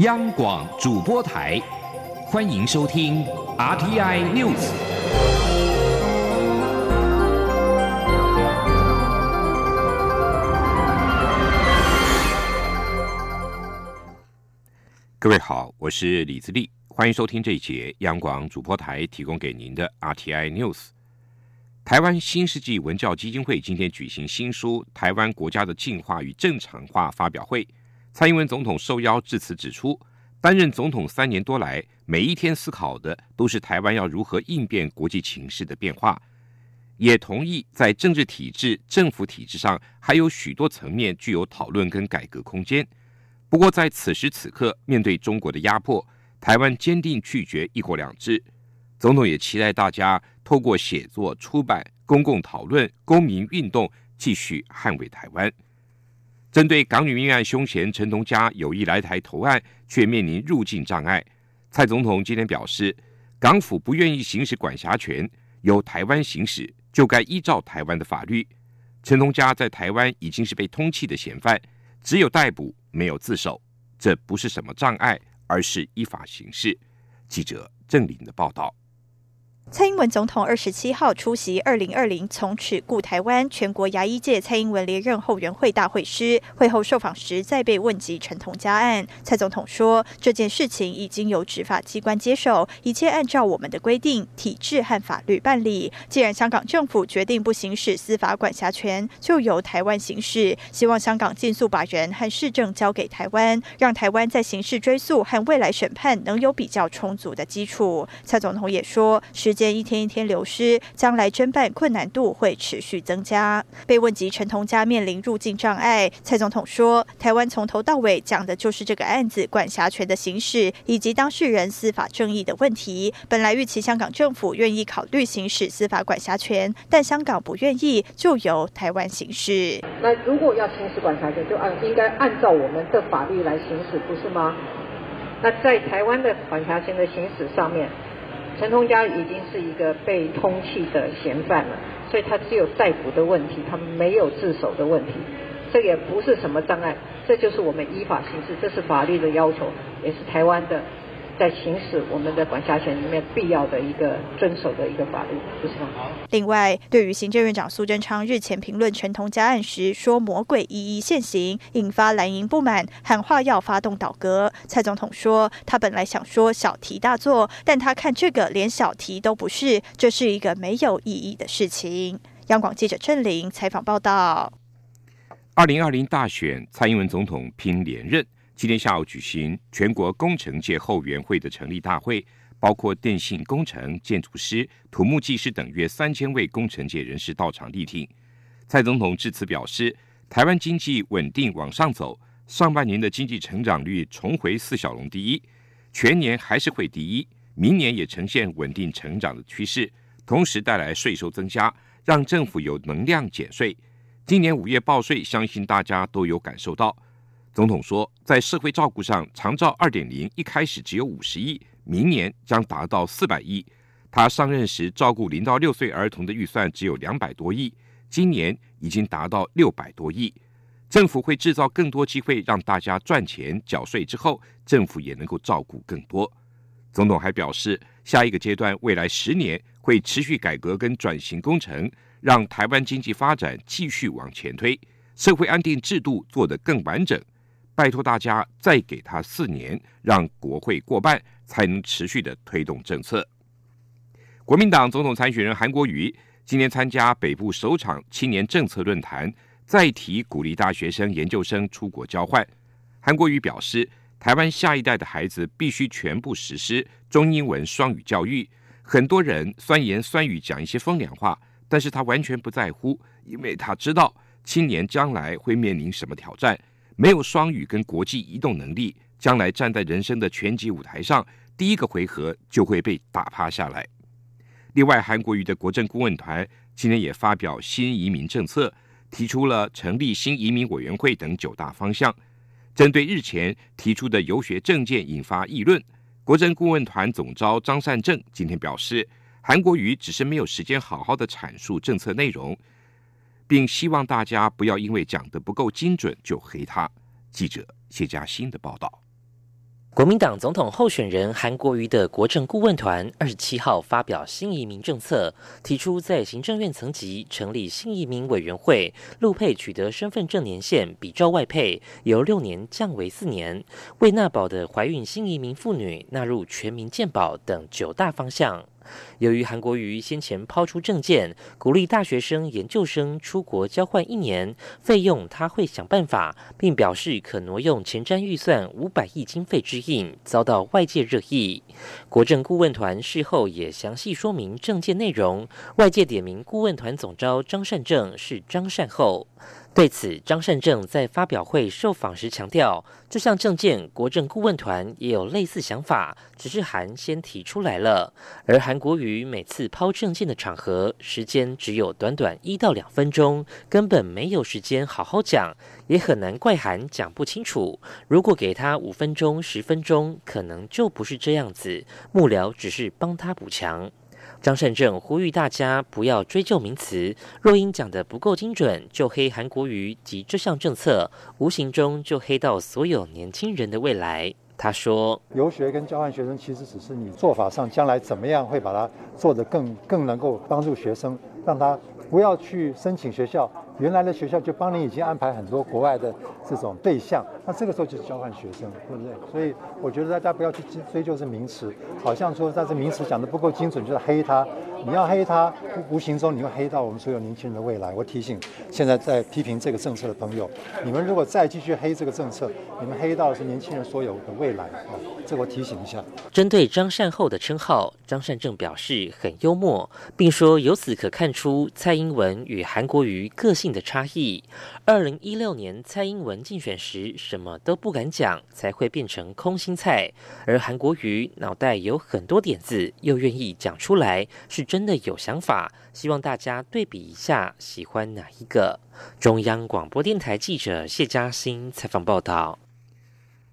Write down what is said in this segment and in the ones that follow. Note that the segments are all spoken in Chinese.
央广主播台，欢迎收听 RTI News。各位好，我是李自立，欢迎收听这一节央广主播台提供给您的 RTI News。台湾新世纪文教基金会今天举行新书《台湾国家的进化与正常化》发表会。蔡英文总统受邀致辞，指出，担任总统三年多来，每一天思考的都是台湾要如何应变国际情势的变化，也同意在政治体制、政府体制上还有许多层面具有讨论跟改革空间。不过，在此时此刻，面对中国的压迫，台湾坚定拒绝“一国两制”。总统也期待大家透过写作、出版、公共讨论、公民运动，继续捍卫台湾。针对港女命案凶嫌陈同佳有意来台投案，却面临入境障碍，蔡总统今天表示，港府不愿意行使管辖权，由台湾行使，就该依照台湾的法律。陈同佳在台湾已经是被通缉的嫌犯，只有逮捕，没有自首，这不是什么障碍，而是依法行事。记者郑林的报道。蔡英文总统二十七号出席二零二零从此故台湾全国牙医界蔡英文连任后援会大会师，会后受访时再被问及陈同佳案，蔡总统说这件事情已经由执法机关接手，一切按照我们的规定、体制和法律办理。既然香港政府决定不行使司法管辖权，就由台湾行使。希望香港尽速把人和市政交给台湾，让台湾在刑事追诉和未来审判能有比较充足的基础。蔡总统也说时。间一天一天流失，将来侦办困难度会持续增加。被问及陈同佳面临入境障碍，蔡总统说：“台湾从头到尾讲的就是这个案子管辖权的行使，以及当事人司法正义的问题。本来预期香港政府愿意考虑行使司法管辖权，但香港不愿意，就由台湾行使。那如果要行使管辖权，就按应该按照我们的法律来行使，不是吗？那在台湾的管辖权的行使上面。”陈同佳已经是一个被通缉的嫌犯了，所以他只有逮捕的问题，他没有自首的问题，这也不是什么障碍，这就是我们依法行事，这是法律的要求，也是台湾的。在行使我们的管辖权里面必要的一个遵守的一个法律，不是吗？另外，对于行政院长苏贞昌日前评论陈同佳案时说“魔鬼一一现行”，引发蓝营不满，喊话要发动倒戈。蔡总统说，他本来想说小题大做，但他看这个连小题都不是，这是一个没有意义的事情。央广记者郑玲采访报道。二零二零大选，蔡英文总统拼连任。今天下午举行全国工程界后援会的成立大会，包括电信工程、建筑师、土木技师等约三千位工程界人士到场力挺。蔡总统致辞表示，台湾经济稳定往上走，上半年的经济成长率重回四小龙第一，全年还是会第一，明年也呈现稳定成长的趋势，同时带来税收增加，让政府有能量减税。今年五月报税，相信大家都有感受到。总统说，在社会照顾上，长照二点零一开始只有五十亿，明年将达到四百亿。他上任时照顾零到六岁儿童的预算只有两百多亿，今年已经达到六百多亿。政府会制造更多机会让大家赚钱缴税，之后政府也能够照顾更多。总统还表示，下一个阶段未来十年会持续改革跟转型工程，让台湾经济发展继续往前推，社会安定制度做得更完整。拜托大家再给他四年，让国会过半，才能持续的推动政策。国民党总统参选人韩国瑜今天参加北部首场青年政策论坛，再提鼓励大学生、研究生出国交换。韩国瑜表示，台湾下一代的孩子必须全部实施中英文双语教育。很多人酸言酸语讲一些风凉话，但是他完全不在乎，因为他知道青年将来会面临什么挑战。没有双语跟国际移动能力，将来站在人生的拳击舞台上，第一个回合就会被打趴下来。另外，韩国瑜的国政顾问团今天也发表新移民政策，提出了成立新移民委员会等九大方向。针对日前提出的游学政见引发议论，国政顾问团总召张善政今天表示，韩国瑜只是没有时间好好的阐述政策内容。并希望大家不要因为讲的不够精准就黑他。记者谢佳欣的报道。国民党总统候选人韩国瑜的国政顾问团二十七号发表新移民政策，提出在行政院层级成立新移民委员会，陆配取得身份证年限比照外配由六年降为四年，为纳保的怀孕新移民妇女纳入全民健保等九大方向。由于韩国瑜先前抛出政见，鼓励大学生、研究生出国交换一年，费用他会想办法，并表示可挪用前瞻预算五百亿经费之应，遭到外界热议。国政顾问团事后也详细说明政见内容，外界点名顾问团总召张善政是张善后。对此，张善政在发表会受访时强调，这项政见国政顾问团也有类似想法，只是韩先提出来了。而韩国瑜每次抛政见的场合，时间只有短短一到两分钟，根本没有时间好好讲，也很难怪韩讲不清楚。如果给他五分钟、十分钟，可能就不是这样子。幕僚只是帮他补强。张善政呼吁大家不要追究名词，若因讲得不够精准就黑韩国瑜及这项政策，无形中就黑到所有年轻人的未来。他说：“游学跟交换学生其实只是你做法上将来怎么样会把它做得更更能够帮助学生，让他不要去申请学校。”原来的学校就帮你已经安排很多国外的这种对象，那这个时候就是交换学生，对不对？所以我觉得大家不要去追究这名词，好像说在这名词讲的不够精准，就是黑他。你要黑他，无形中你会黑到我们所有年轻人的未来。我提醒现在在批评这个政策的朋友，你们如果再继续黑这个政策，你们黑到是年轻人所有的未来啊！这我提醒一下。针对张善后的称号，张善政表示很幽默，并说由此可看出蔡英文与韩国瑜个性的差异。二零一六年蔡英文竞选时什么都不敢讲，才会变成空心菜，而韩国瑜脑袋有很多点子，又愿意讲出来，是。真的有想法，希望大家对比一下，喜欢哪一个？中央广播电台记者谢嘉欣采访报道。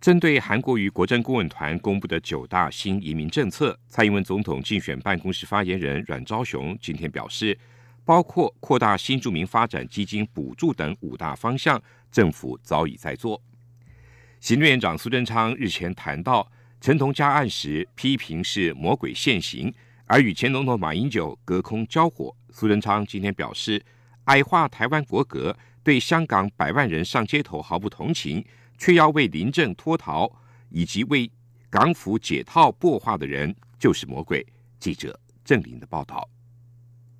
针对韩国瑜国政顾问团公布的九大新移民政策，蔡英文总统竞选办公室发言人阮昭雄今天表示，包括扩大新住民发展基金补助等五大方向，政府早已在做。行政院长苏贞昌日前谈到陈同佳案时，批评是魔鬼现行。而与前总统马英九隔空交火，苏贞昌今天表示，矮化台湾国格，对香港百万人上街头毫不同情，却要为临阵脱逃以及为港府解套破化的人，就是魔鬼。记者郑林的报道。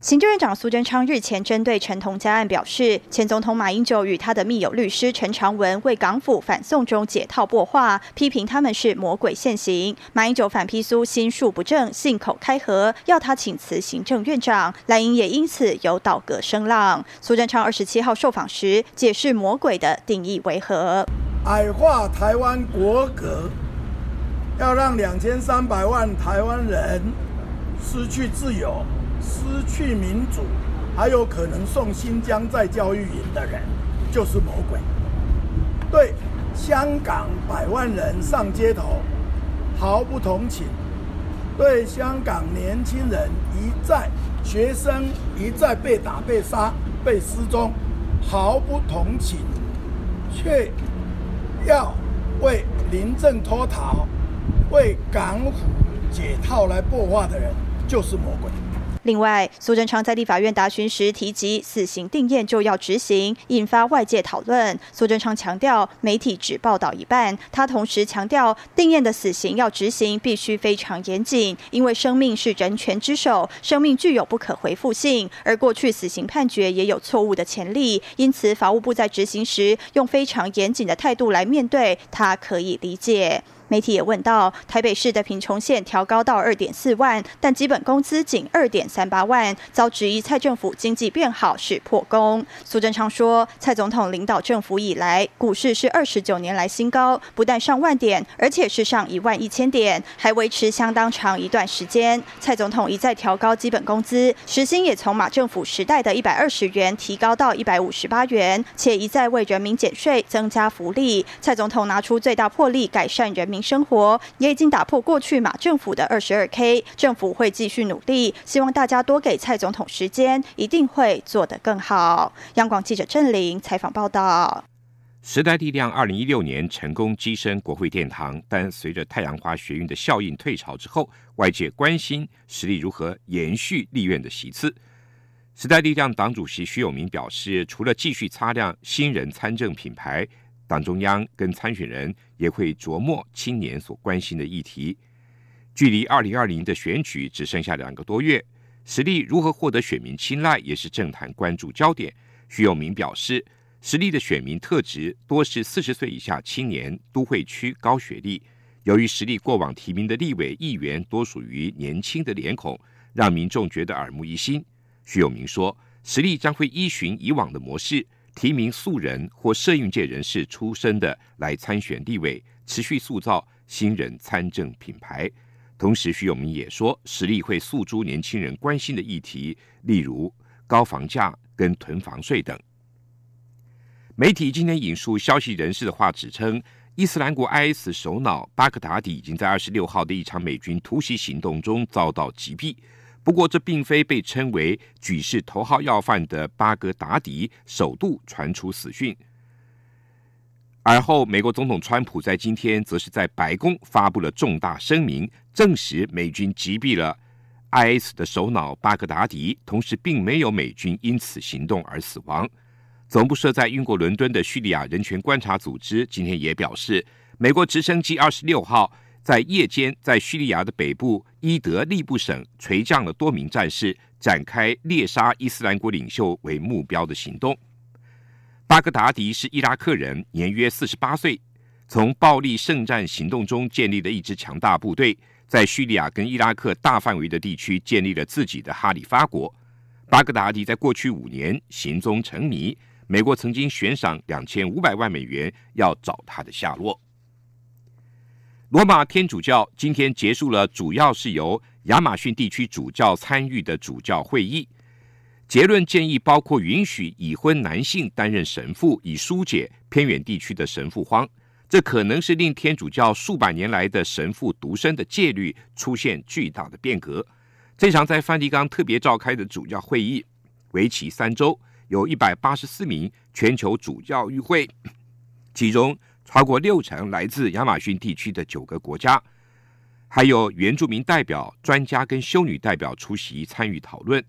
行政院长苏贞昌日前针对陈同佳案表示，前总统马英九与他的密友律师陈长文为港府反送中解套破话，批评他们是魔鬼现行。马英九反批苏心术不正，信口开河，要他请辞行政院长。赖英也因此有倒戈声浪。苏贞昌二十七号受访时解释魔鬼的定义为何：矮化台湾国格，要让两千三百万台湾人失去自由。失去民主，还有可能送新疆在教育营的人，就是魔鬼。对香港百万人上街头毫不同情，对香港年轻人一再学生一再被打、被杀、被失踪毫不同情，却要为临阵脱逃、为港府解套来破坏的人，就是魔鬼。另外，苏贞昌在立法院答询时提及，死刑定验就要执行，引发外界讨论。苏贞昌强调，媒体只报道一半。他同时强调，定验的死刑要执行，必须非常严谨，因为生命是人权之首，生命具有不可回复性。而过去死刑判决也有错误的潜力，因此法务部在执行时用非常严谨的态度来面对，他可以理解。媒体也问到，台北市的贫穷线调高到二点四万，但基本工资仅二点三八万，遭质疑蔡政府经济变好是破功。苏贞昌说，蔡总统领导政府以来，股市是二十九年来新高，不但上万点，而且是上一万一千点，还维持相当长一段时间。蔡总统一再调高基本工资，时薪也从马政府时代的一百二十元提高到一百五十八元，且一再为人民减税、增加福利。蔡总统拿出最大魄力改善人民。生活也已经打破过去马政府的二十二 K，政府会继续努力，希望大家多给蔡总统时间，一定会做得更好。央广记者郑玲采访报道。时代力量二零一六年成功跻身国会殿堂，但随着太阳花学运的效应退潮之后，外界关心实力如何延续立院的席次。时代力量党主席徐永明表示，除了继续擦亮新人参政品牌，党中央跟参选人也会琢磨青年所关心的议题。距离二零二零的选举只剩下两个多月，实力如何获得选民青睐，也是政坛关注焦点。徐永明表示。实力的选民特质多是四十岁以下青年，都会区高学历。由于实力过往提名的立委议员多属于年轻的脸孔，让民众觉得耳目一新。徐永明说，实力将会依循以往的模式，提名素人或社运界人士出身的来参选立委，持续塑造新人参政品牌。同时，徐永明也说，实力会诉诸年轻人关心的议题，例如高房价跟囤房税等。媒体今天引述消息人士的话，指称伊斯兰国 IS 首脑巴格达迪已经在二十六号的一场美军突袭行动中遭到击毙。不过，这并非被称为举世头号要犯的巴格达迪首度传出死讯。而后，美国总统川普在今天则是在白宫发布了重大声明，证实美军击毙了 IS 的首脑巴格达迪，同时并没有美军因此行动而死亡。总部设在英国伦敦的叙利亚人权观察组织今天也表示，美国直升机二十六号在夜间在叙利亚的北部伊德利布省垂降了多名战士，展开猎杀伊斯兰国领袖为目标的行动。巴格达迪是伊拉克人，年约四十八岁，从暴力圣战行动中建立了一支强大部队，在叙利亚跟伊拉克大范围的地区建立了自己的哈里发国。巴格达迪在过去五年行踪成谜。美国曾经悬赏两千五百万美元要找他的下落。罗马天主教今天结束了主要是由亚马逊地区主教参与的主教会议，结论建议包括允许已婚男性担任神父，以疏解偏远地区的神父荒。这可能是令天主教数百年来的神父独身的戒律出现巨大的变革。这场在梵蒂冈特别召开的主教会议，为期三周。有一百八十四名全球主教与会，其中超过六成来自亚马逊地区的九个国家，还有原住民代表、专家跟修女代表出席参与讨论。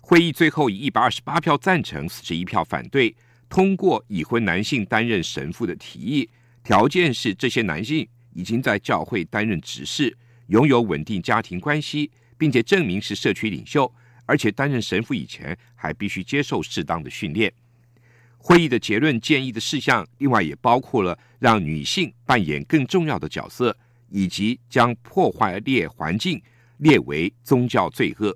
会议最后以一百二十八票赞成、四十一票反对通过已婚男性担任神父的提议，条件是这些男性已经在教会担任执事，拥有稳定家庭关系，并且证明是社区领袖。而且担任神父以前还必须接受适当的训练。会议的结论建议的事项，另外也包括了让女性扮演更重要的角色，以及将破坏列环境列为宗教罪恶。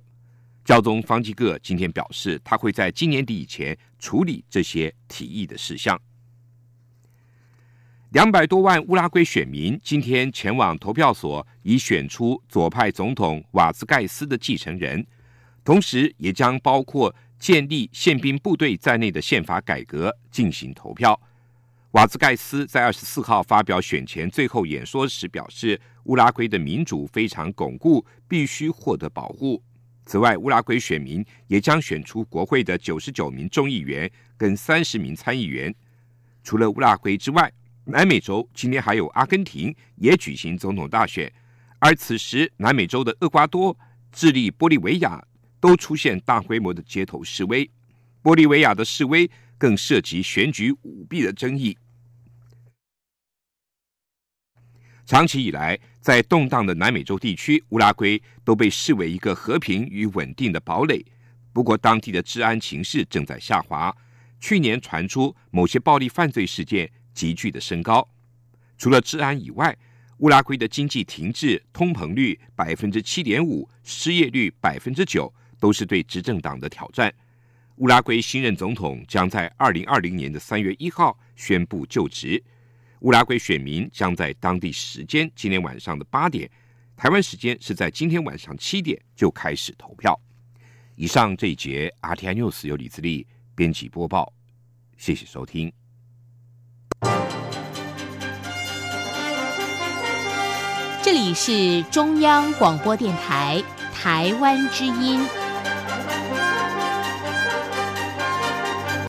教宗方济各今天表示，他会在今年底以前处理这些提议的事项。两百多万乌拉圭选民今天前往投票所，以选出左派总统瓦兹盖斯的继承人。同时，也将包括建立宪兵部队在内的宪法改革进行投票。瓦兹盖斯在二十四号发表选前最后演说时表示，乌拉圭的民主非常巩固，必须获得保护。此外，乌拉圭选民也将选出国会的九十九名众议员跟三十名参议员。除了乌拉圭之外，南美洲今天还有阿根廷也举行总统大选，而此时南美洲的厄瓜多、智利、玻利维亚。都出现大规模的街头示威，玻利维亚的示威更涉及选举舞弊的争议。长期以来，在动荡的南美洲地区，乌拉圭都被视为一个和平与稳定的堡垒。不过，当地的治安情势正在下滑。去年传出某些暴力犯罪事件急剧的升高。除了治安以外，乌拉圭的经济停滞，通膨率百分之七点五，失业率百分之九。都是对执政党的挑战。乌拉圭新任总统将在二零二零年的三月一号宣布就职。乌拉圭选民将在当地时间今天晚上的八点，台湾时间是在今天晚上七点就开始投票。以上这一节 RTI News 由李自力编辑播报，谢谢收听。这里是中央广播电台台湾之音。